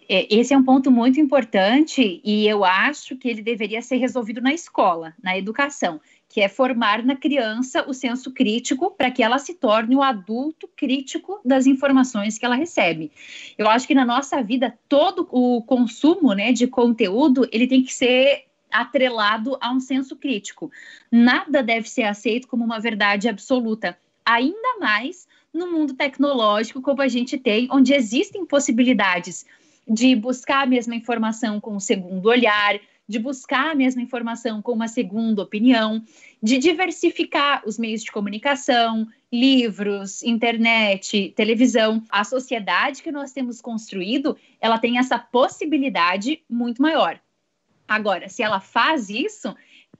S5: É, esse é um ponto muito importante e eu acho que ele deveria ser resolvido na escola, na educação que é formar na criança o senso crítico para que ela se torne o adulto crítico das informações que ela recebe. Eu acho que na nossa vida todo o consumo, né, de conteúdo, ele tem que ser atrelado a um senso crítico. Nada deve ser aceito como uma verdade absoluta. ainda mais no mundo tecnológico como a gente tem, onde existem possibilidades de buscar a mesma informação com um segundo olhar, de buscar a mesma informação com uma segunda opinião, de diversificar os meios de comunicação, livros, internet, televisão. A sociedade que nós temos construído, ela tem essa possibilidade muito maior. Agora, se ela faz isso,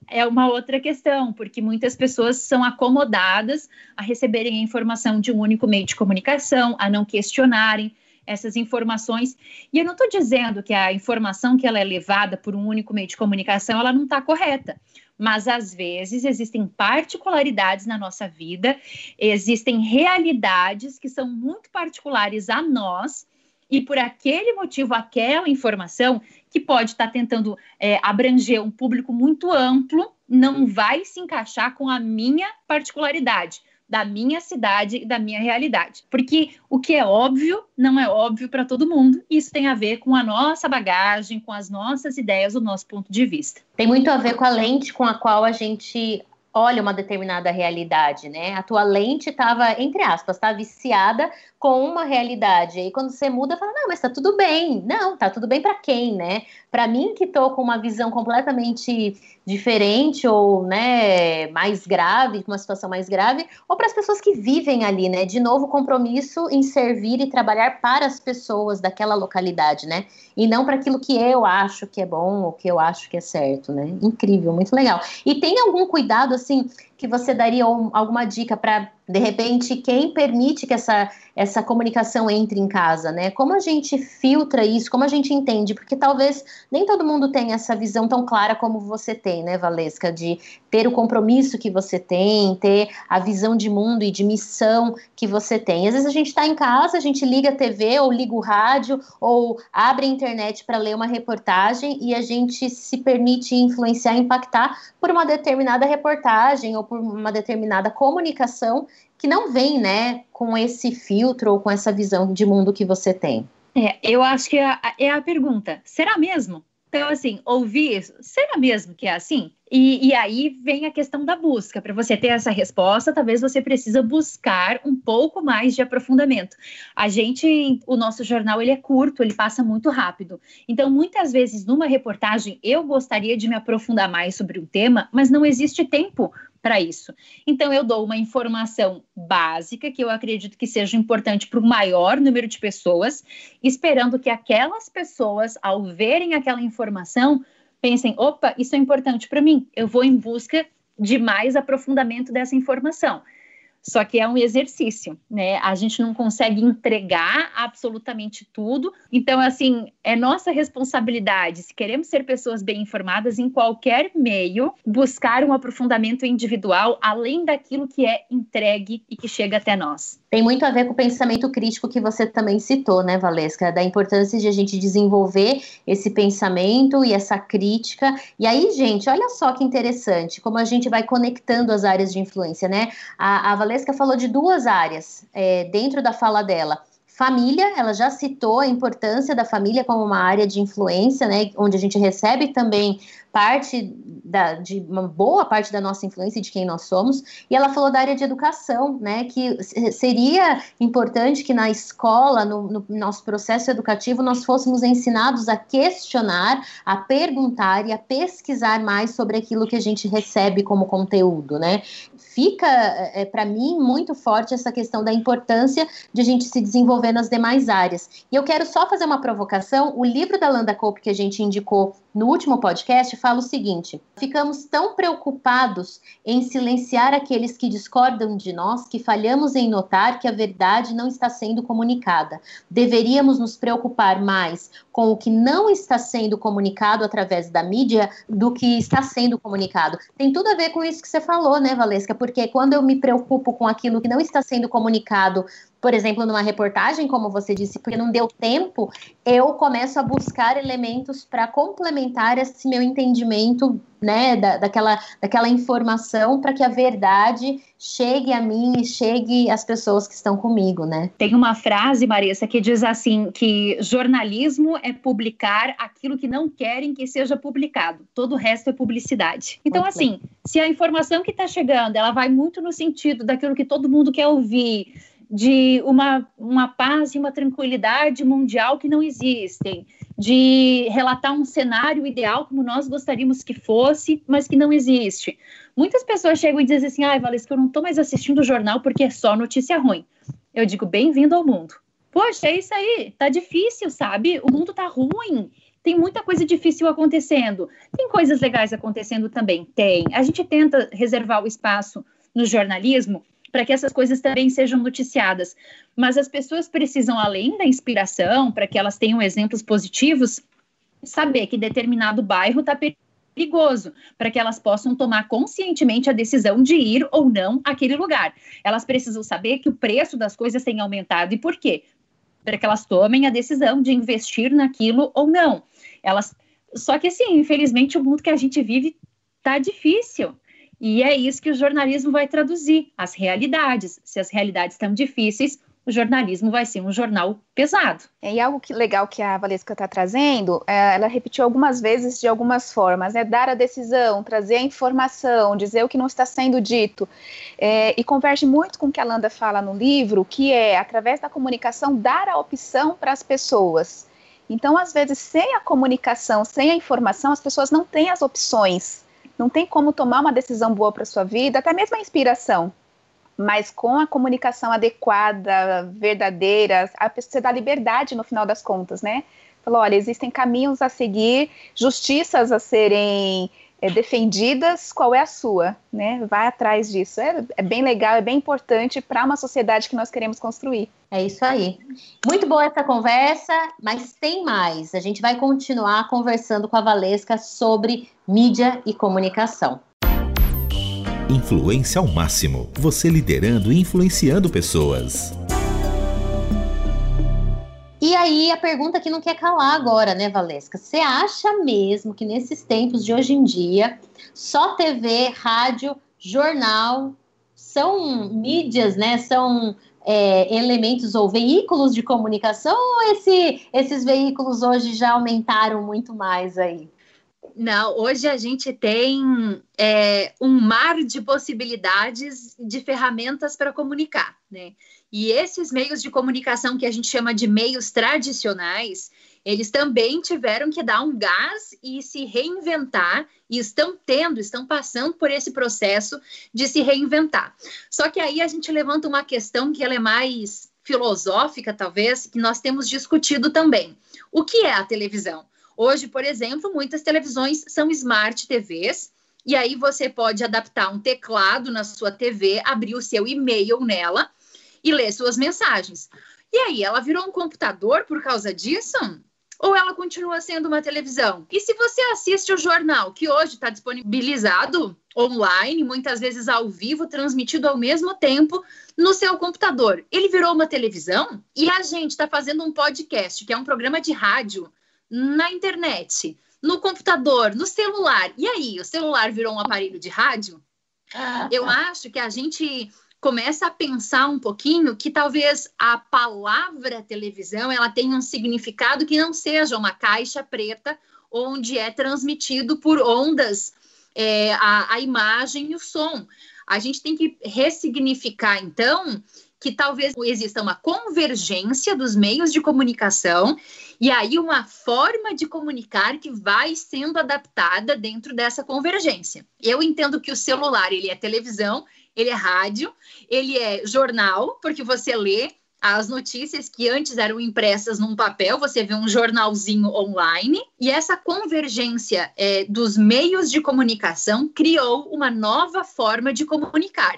S5: é uma outra questão, porque muitas pessoas são acomodadas a receberem a informação de um único meio de comunicação, a não questionarem essas informações. E eu não estou dizendo que a informação que ela é levada por um único meio de comunicação, ela não está correta. Mas às vezes existem particularidades na nossa vida, existem realidades que são muito particulares a nós, e por aquele motivo, aquela informação que pode estar tá tentando é, abranger um público muito amplo, não vai se encaixar com a minha particularidade da minha cidade e da minha realidade. Porque o que é óbvio não é óbvio para todo mundo. Isso tem a ver com a nossa bagagem, com as nossas ideias, o nosso ponto de vista.
S2: Tem muito a ver com a lente com a qual a gente olha uma determinada realidade, né? A tua lente estava, entre aspas, tá viciada com uma realidade. E quando você muda, fala, não, mas tá tudo bem. Não, tá tudo bem para quem, né? Para mim que tô com uma visão completamente diferente ou, né, mais grave, uma situação mais grave, ou para as pessoas que vivem ali, né? De novo, compromisso em servir e trabalhar para as pessoas daquela localidade, né? E não para aquilo que eu acho que é bom ou que eu acho que é certo, né? Incrível, muito legal. E tem algum cuidado assim que você daria alguma dica para de repente, quem permite que essa, essa comunicação entre em casa, né? Como a gente filtra isso, como a gente entende? Porque talvez nem todo mundo tenha essa visão tão clara como você tem, né, Valesca? De ter o compromisso que você tem, ter a visão de mundo e de missão que você tem. Às vezes a gente está em casa, a gente liga a TV ou liga o rádio ou abre a internet para ler uma reportagem e a gente se permite influenciar, impactar por uma determinada reportagem ou por uma determinada comunicação que não vem, né, com esse filtro ou com essa visão de mundo que você tem.
S5: É, eu acho que é, é a pergunta. Será mesmo? Então, assim, ouvir será mesmo que é assim? E, e aí vem a questão da busca. Para você ter essa resposta, talvez você precisa buscar um pouco mais de aprofundamento. A gente, o nosso jornal, ele é curto, ele passa muito rápido. Então, muitas vezes, numa reportagem, eu gostaria de me aprofundar mais sobre um tema, mas não existe tempo para isso. Então, eu dou uma informação básica que eu acredito que seja importante para o maior número de pessoas, esperando que aquelas pessoas, ao verem aquela informação, pensem: opa, isso é importante para mim, eu vou em busca de mais aprofundamento dessa informação. Só que é um exercício, né? A gente não consegue entregar absolutamente tudo. Então, assim, é nossa responsabilidade, se queremos ser pessoas bem informadas em qualquer meio, buscar um aprofundamento individual além daquilo que é entregue e que chega até nós.
S2: Tem muito a ver com o pensamento crítico que você também citou, né, Valesca? Da importância de a gente desenvolver esse pensamento e essa crítica. E aí, gente, olha só que interessante, como a gente vai conectando as áreas de influência, né? A, a Valesca falou de duas áreas é, dentro da fala dela Família, ela já citou a importância da família como uma área de influência, né, onde a gente recebe também parte da, de uma boa parte da nossa influência de quem nós somos, e ela falou da área de educação, né, que seria importante que na escola, no, no nosso processo educativo, nós fôssemos ensinados a questionar, a perguntar e a pesquisar mais sobre aquilo que a gente recebe como conteúdo, né. Fica, é, é para mim, muito forte essa questão da importância de a gente se desenvolver nas demais áreas. E eu quero só fazer uma provocação, o livro da Landa Cope que a gente indicou no último podcast fala o seguinte: ficamos tão preocupados em silenciar aqueles que discordam de nós que falhamos em notar que a verdade não está sendo comunicada. Deveríamos nos preocupar mais com o que não está sendo comunicado através da mídia do que está sendo comunicado. Tem tudo a ver com isso que você falou, né, Valesca? Porque quando eu me preocupo com aquilo que não está sendo comunicado por exemplo, numa reportagem, como você disse, porque não deu tempo, eu começo a buscar elementos para complementar esse meu entendimento, né, da, daquela, daquela informação para que a verdade chegue a mim e chegue às pessoas que estão comigo, né?
S5: Tem uma frase, Marissa, que diz assim que jornalismo é publicar aquilo que não querem que seja publicado. Todo o resto é publicidade. Então, assim, se a informação que está chegando, ela vai muito no sentido daquilo que todo mundo quer ouvir, de uma, uma paz e uma tranquilidade mundial que não existem, de relatar um cenário ideal como nós gostaríamos que fosse, mas que não existe. Muitas pessoas chegam e dizem assim: ai, que eu não estou mais assistindo o jornal porque é só notícia ruim. Eu digo: bem-vindo ao mundo. Poxa, é isso aí, tá difícil, sabe? O mundo tá ruim. Tem muita coisa difícil acontecendo. Tem coisas legais acontecendo também? Tem. A gente tenta reservar o espaço no jornalismo para que essas coisas também sejam noticiadas. Mas as pessoas precisam, além da inspiração, para que elas tenham exemplos positivos, saber que determinado bairro está perigoso, para que elas possam tomar conscientemente a decisão de ir ou não àquele lugar. Elas precisam saber que o preço das coisas tem aumentado e por quê? Para que elas tomem a decisão de investir naquilo ou não. Elas só que assim, infelizmente o mundo que a gente vive tá difícil. E é isso que o jornalismo vai traduzir, as realidades. Se as realidades estão difíceis, o jornalismo vai ser um jornal pesado.
S3: É, e algo que, legal que a Valesca está trazendo, é, ela repetiu algumas vezes de algumas formas, né? Dar a decisão, trazer a informação, dizer o que não está sendo dito. É, e converge muito com o que a Landa fala no livro, que é, através da comunicação, dar a opção para as pessoas. Então, às vezes, sem a comunicação, sem a informação, as pessoas não têm as opções não tem como tomar uma decisão boa para sua vida, até mesmo a inspiração. Mas com a comunicação adequada, verdadeira, a, você dá liberdade no final das contas, né? Falou, olha, existem caminhos a seguir, justiças a serem é, defendidas, qual é a sua, né? Vai atrás disso. É, é bem legal, é bem importante para uma sociedade que nós queremos construir.
S2: É isso aí. Muito boa essa conversa, mas tem mais. A gente vai continuar conversando com a Valesca sobre mídia e comunicação.
S1: Influência ao máximo. Você liderando e influenciando pessoas.
S2: E aí a pergunta que não quer calar agora, né, Valesca? Você acha mesmo que nesses tempos de hoje em dia, só TV, rádio, jornal são mídias, né? São é, elementos ou veículos de comunicação ou esse, esses veículos hoje já aumentaram muito mais aí?
S5: Não, hoje a gente tem é, um mar de possibilidades de ferramentas para comunicar, né? E esses meios de comunicação que a gente chama de meios tradicionais, eles também tiveram que dar um gás e se reinventar, e estão tendo, estão passando por esse processo de se reinventar. Só que aí a gente levanta uma questão que ela é mais filosófica, talvez, que nós temos discutido também. O que é a televisão? Hoje, por exemplo, muitas televisões são smart TVs, e aí você pode adaptar um teclado na sua TV, abrir o seu e-mail nela e ler suas mensagens. E aí, ela virou um computador por causa disso? Ou ela continua sendo uma televisão? E se você assiste o jornal, que hoje está disponibilizado online, muitas vezes ao vivo, transmitido ao mesmo tempo no seu computador, ele virou uma televisão? E a gente está fazendo um podcast, que é um programa de rádio, na internet, no computador, no celular. E aí, o celular virou um aparelho de rádio? Eu acho que a gente começa a pensar um pouquinho que talvez a palavra televisão ela tenha um significado que não seja uma caixa preta onde é transmitido por ondas é, a, a imagem e o som. A gente tem que ressignificar, então, que talvez exista uma convergência dos meios de comunicação e aí uma forma de comunicar que vai sendo adaptada dentro dessa convergência. Eu entendo que o celular ele é televisão ele é rádio, ele é jornal, porque você lê as notícias que antes eram impressas num papel, você vê um jornalzinho online, e essa convergência é, dos meios de comunicação criou uma nova forma de comunicar.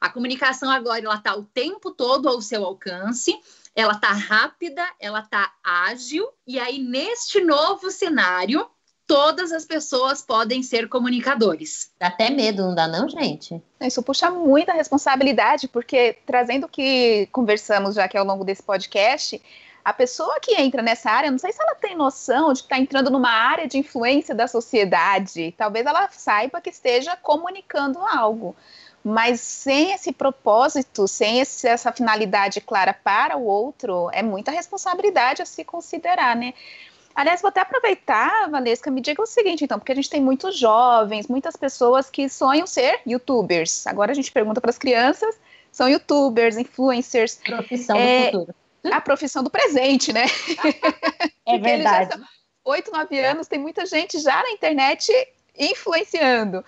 S5: A comunicação agora ela está o tempo todo ao seu alcance, ela está rápida, ela está ágil, e aí neste novo cenário todas as pessoas podem ser comunicadores.
S2: Dá até medo, não dá não, gente?
S3: Isso puxa muita responsabilidade, porque trazendo o que conversamos já aqui ao longo desse podcast, a pessoa que entra nessa área, não sei se ela tem noção de que está entrando numa área de influência da sociedade. Talvez ela saiba que esteja comunicando algo. Mas sem esse propósito, sem esse, essa finalidade clara para o outro, é muita responsabilidade a se considerar, né? Aliás, vou até aproveitar, Valesca, me diga o seguinte, então, porque a gente tem muitos jovens, muitas pessoas que sonham ser youtubers. Agora a gente pergunta para as crianças, são youtubers, influencers.
S2: Profissão é, do futuro.
S3: A profissão do presente, né?
S2: É verdade.
S3: Oito, nove anos, tem muita gente já na internet influenciando.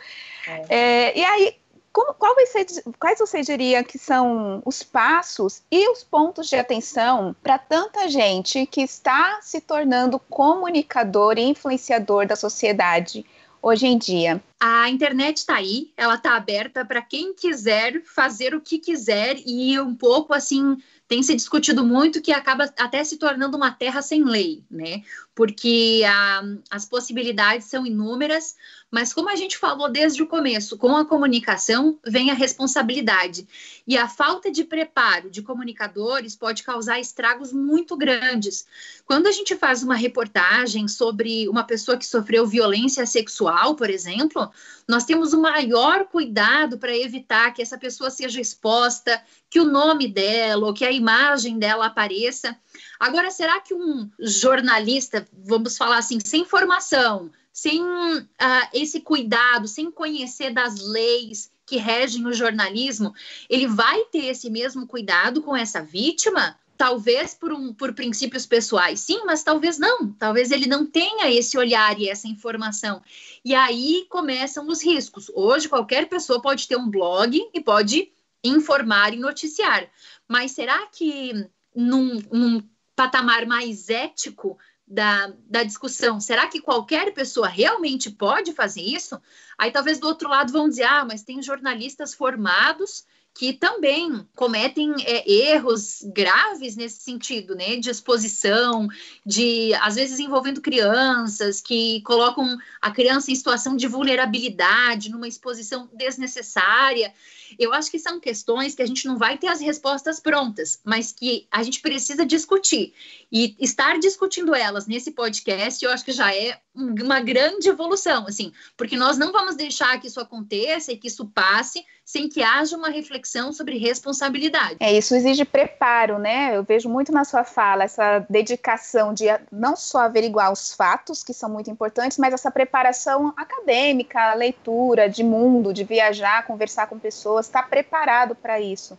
S3: É. É, e aí, como, ser, quais você diria que são os passos e os pontos de atenção para tanta gente que está se tornando comunicador e influenciador da sociedade hoje em dia?
S5: A internet está aí, ela está aberta para quem quiser fazer o que quiser e um pouco assim tem se discutido muito que acaba até se tornando uma terra sem lei, né? Porque a, as possibilidades são inúmeras, mas como a gente falou desde o começo, com a comunicação vem a responsabilidade. E a falta de preparo de comunicadores pode causar estragos muito grandes. Quando a gente faz uma reportagem sobre uma pessoa que sofreu violência sexual, por exemplo, nós temos o maior cuidado para evitar que essa pessoa seja exposta, que o nome dela ou que a imagem dela apareça. Agora, será que um jornalista, vamos falar assim, sem formação, sem uh, esse cuidado, sem conhecer das leis que regem o jornalismo, ele vai ter esse mesmo cuidado com essa vítima? Talvez por, um, por princípios pessoais, sim, mas talvez não. Talvez ele não tenha esse olhar e essa informação. E aí começam os riscos. Hoje, qualquer pessoa pode ter um blog e pode informar e noticiar. Mas será que num, num patamar mais ético da, da discussão. Será que qualquer pessoa realmente pode fazer isso? Aí talvez do outro lado vão dizer, ah, mas tem jornalistas formados que também cometem é, erros graves nesse sentido, né? De exposição, de às vezes envolvendo crianças que colocam a criança em situação de vulnerabilidade, numa exposição desnecessária. Eu acho que são questões que a gente não vai ter as respostas prontas, mas que a gente precisa discutir. E estar discutindo elas nesse podcast, eu acho que já é uma grande evolução, assim, porque nós não vamos deixar que isso aconteça e que isso passe sem que haja uma reflexão sobre responsabilidade.
S3: É, isso exige preparo, né? Eu vejo muito na sua fala essa dedicação de não só averiguar os fatos, que são muito importantes, mas essa preparação acadêmica, leitura de mundo, de viajar, conversar com pessoas, estar preparado para isso.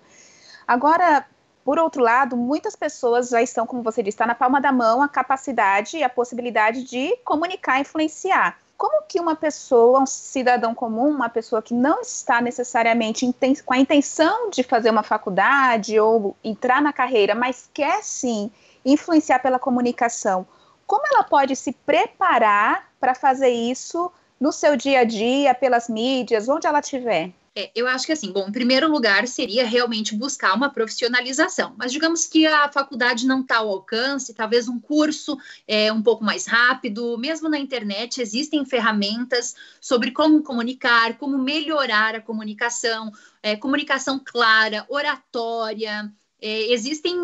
S3: Agora, por outro lado, muitas pessoas já estão, como você disse, está na palma da mão a capacidade e a possibilidade de comunicar influenciar. Como que uma pessoa, um cidadão comum, uma pessoa que não está necessariamente com a intenção de fazer uma faculdade ou entrar na carreira, mas quer sim influenciar pela comunicação, como ela pode se preparar para fazer isso no seu dia a dia, pelas mídias, onde ela estiver?
S5: É, eu acho que assim, bom, em primeiro lugar seria realmente buscar uma profissionalização, mas digamos que a faculdade não está ao alcance, talvez um curso é, um pouco mais rápido, mesmo na internet existem ferramentas sobre como comunicar, como melhorar a comunicação, é, comunicação clara, oratória, é, existem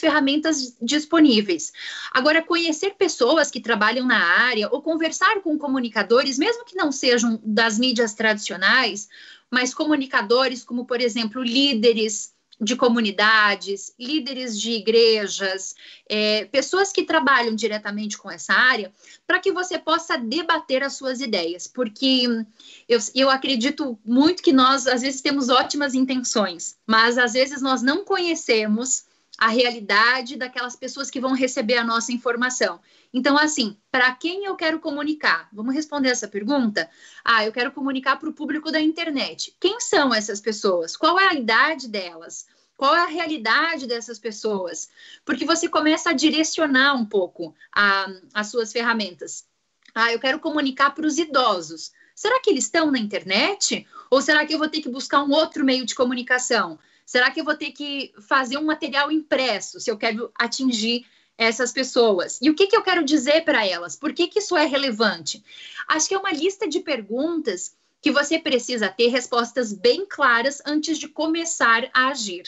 S5: ferramentas disponíveis. Agora, conhecer pessoas que trabalham na área ou conversar com comunicadores, mesmo que não sejam das mídias tradicionais, mas comunicadores como, por exemplo, líderes de comunidades, líderes de igrejas, é, pessoas que trabalham diretamente com essa área, para que você possa debater as suas ideias, porque eu, eu acredito muito que nós, às vezes, temos ótimas intenções, mas às vezes nós não conhecemos a realidade daquelas pessoas que vão receber a nossa informação. Então, assim, para quem eu quero comunicar? Vamos responder essa pergunta? Ah, eu quero comunicar para o público da internet. Quem são essas pessoas? Qual é a idade delas? Qual é a realidade dessas pessoas? Porque você começa a direcionar um pouco a, as suas ferramentas. Ah, eu quero comunicar para os idosos. Será que eles estão na internet? Ou será que eu vou ter que buscar um outro meio de comunicação? Será que eu vou ter que fazer um material impresso se eu quero atingir essas pessoas? E o que, que eu quero dizer para elas? Por que, que isso é relevante? Acho que é uma lista de perguntas que você precisa ter respostas bem claras antes de começar a agir.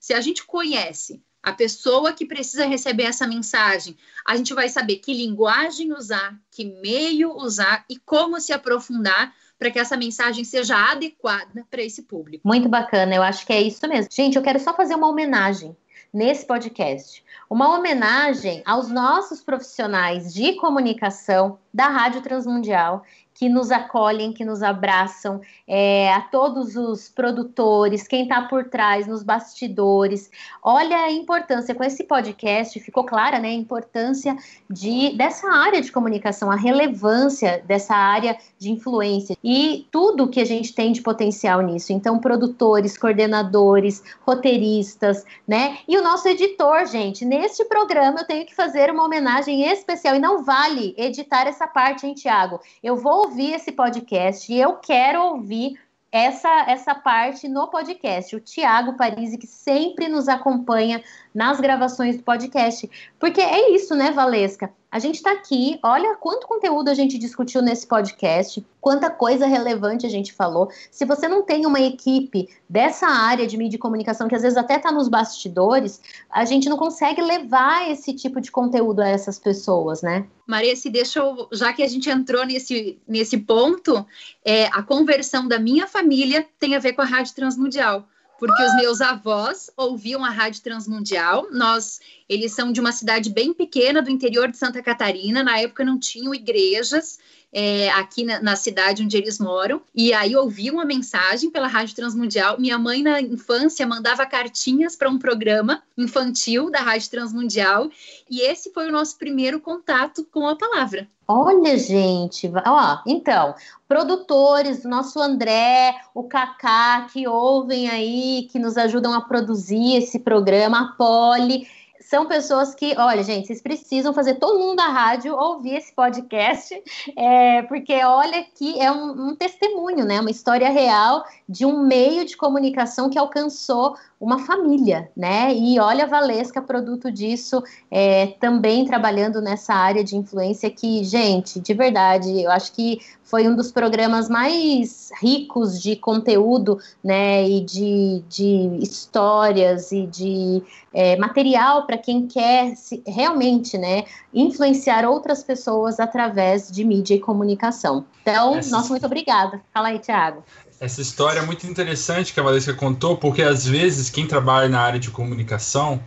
S5: Se a gente conhece a pessoa que precisa receber essa mensagem. A gente vai saber que linguagem usar, que meio usar e como se aprofundar para que essa mensagem seja adequada para esse público.
S2: Muito bacana, eu acho que é isso mesmo. Gente, eu quero só fazer uma homenagem nesse podcast. Uma homenagem aos nossos profissionais de comunicação da Rádio Transmundial que nos acolhem, que nos abraçam, é, a todos os produtores, quem está por trás, nos bastidores. Olha a importância, com esse podcast ficou clara né, a importância de, dessa área de comunicação, a relevância dessa área de influência e tudo que a gente tem de potencial nisso. Então, produtores, coordenadores, roteiristas, né? E o nosso editor, gente, neste programa eu tenho que fazer uma homenagem especial e não vale editar essa parte, hein, Tiago? Eu vou ouvir esse podcast e eu quero ouvir essa, essa parte no podcast. O Tiago Parisi, que sempre nos acompanha nas gravações do podcast. Porque é isso, né, Valesca? A gente está aqui, olha quanto conteúdo a gente discutiu nesse podcast, quanta coisa relevante a gente falou. Se você não tem uma equipe dessa área de mídia e comunicação, que às vezes até está nos bastidores, a gente não consegue levar esse tipo de conteúdo a essas pessoas, né?
S5: Maria, se deixa eu, já que a gente entrou nesse, nesse ponto, é, a conversão da minha família tem a ver com a Rádio Transmundial porque os meus avós ouviam a Rádio Transmundial. Nós, eles são de uma cidade bem pequena do interior de Santa Catarina. Na época não tinham igrejas é, aqui na, na, cidade onde eles moram. E aí ouvi uma mensagem pela Rádio Transmundial. Minha mãe, na infância, mandava cartinhas para um programa infantil da Rádio Transmundial. E esse foi o nosso primeiro contato com a palavra.
S2: Olha, gente, ó, então, produtores, o nosso André, o Kaká, que ouvem aí, que nos ajudam a produzir esse programa, a Poli, são pessoas que, olha, gente, vocês precisam fazer todo mundo da rádio ouvir esse podcast, [LAUGHS] é, porque olha que é um, um, testemunho, né? Uma história real de um meio de comunicação que alcançou uma família, né? E olha a Valesca, produto disso, é, também trabalhando nessa área de influência que, gente, de verdade, eu acho que foi um dos programas mais ricos de conteúdo, né? E de, de histórias e de é, material para quem quer se, realmente, né? Influenciar outras pessoas através de mídia e comunicação. Então, Essa... nossa, muito obrigada. Fala aí, Thiago.
S4: Essa história é muito interessante que a Valesca contou, porque às vezes quem trabalha na área de comunicação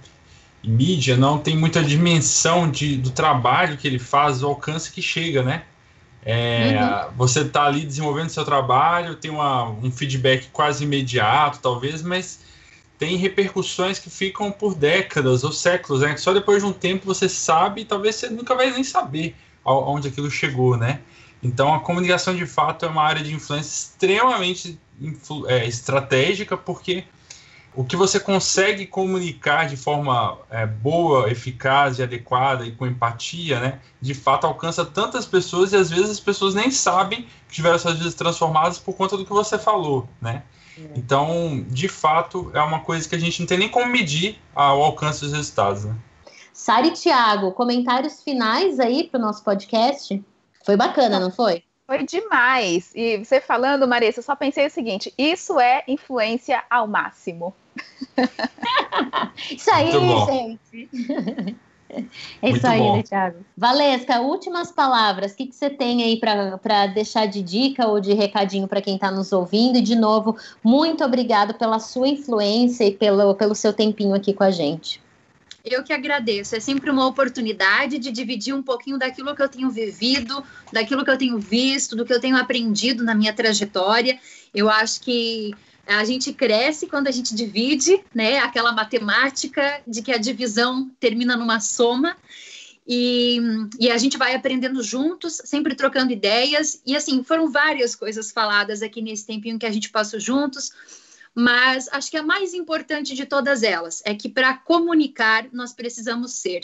S4: e mídia não tem muita dimensão de, do trabalho que ele faz, do alcance que chega, né? É, uhum. Você está ali desenvolvendo seu trabalho, tem uma, um feedback quase imediato, talvez, mas tem repercussões que ficam por décadas ou séculos, né? Só depois de um tempo você sabe e talvez você nunca vai nem saber aonde aquilo chegou, né? Então, a comunicação de fato é uma área de influência extremamente é, estratégica, porque o que você consegue comunicar de forma é, boa, eficaz e adequada e com empatia, né, de fato alcança tantas pessoas e às vezes as pessoas nem sabem que tiveram suas vidas transformadas por conta do que você falou, né? É. Então, de fato, é uma coisa que a gente não tem nem como medir o alcance dos resultados. Né?
S2: Sara e Tiago, comentários finais aí para o nosso podcast? Foi bacana, não foi?
S3: Foi demais. E você falando, Marissa, eu só pensei o seguinte: isso é influência ao máximo. [LAUGHS]
S2: isso aí, gente. [LAUGHS] É isso aí, né, Thiago? Valesca, últimas palavras. O que, que você tem aí para deixar de dica ou de recadinho para quem está nos ouvindo? E, de novo, muito obrigado pela sua influência e pelo, pelo seu tempinho aqui com a gente.
S5: Eu que agradeço. É sempre uma oportunidade de dividir um pouquinho daquilo que eu tenho vivido, daquilo que eu tenho visto, do que eu tenho aprendido na minha trajetória. Eu acho que a gente cresce quando a gente divide, né? Aquela matemática de que a divisão termina numa soma. E, e, a gente vai aprendendo juntos, sempre trocando ideias. E assim, foram várias coisas faladas aqui nesse tempinho que a gente passou juntos mas acho que a mais importante de todas elas é que para comunicar nós precisamos ser.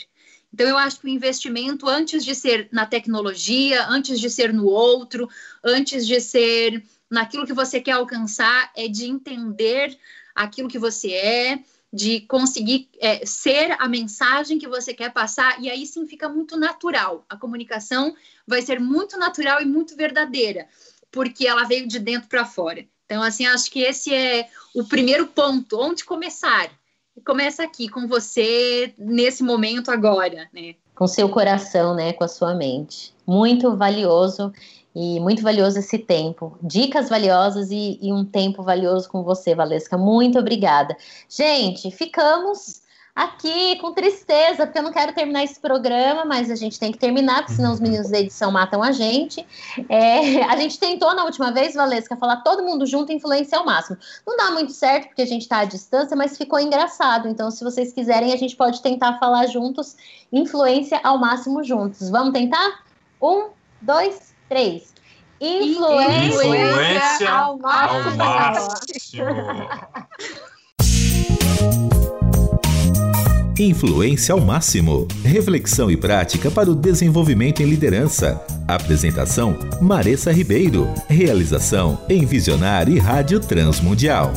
S5: Então, eu acho que o investimento, antes de ser na tecnologia, antes de ser no outro, antes de ser naquilo que você quer alcançar, é de entender aquilo que você é, de conseguir é, ser a mensagem que você quer passar, e aí sim fica muito natural. A comunicação vai ser muito natural e muito verdadeira, porque ela veio de dentro para fora. Então, assim, acho que esse é o primeiro ponto, onde começar. começa aqui com você nesse momento agora, né?
S2: Com seu coração, né? Com a sua mente. Muito valioso e muito valioso esse tempo. Dicas valiosas e, e um tempo valioso com você, Valesca. Muito obrigada. Gente, ficamos aqui com tristeza, porque eu não quero terminar esse programa, mas a gente tem que terminar, porque senão os meninos da edição matam a gente. É, [LAUGHS] a gente tentou na última vez, Valesca, falar todo mundo junto e influência ao máximo. Não dá muito certo, porque a gente está à distância, mas ficou engraçado. Então, se vocês quiserem, a gente pode tentar falar juntos, influência ao máximo juntos. Vamos tentar? Um, dois, três. Influência, influência ao máximo. Ao máximo. [LAUGHS]
S1: Influência ao máximo. Reflexão e prática para o desenvolvimento em liderança. Apresentação: Maressa Ribeiro. Realização: Envisionar e Rádio Transmundial.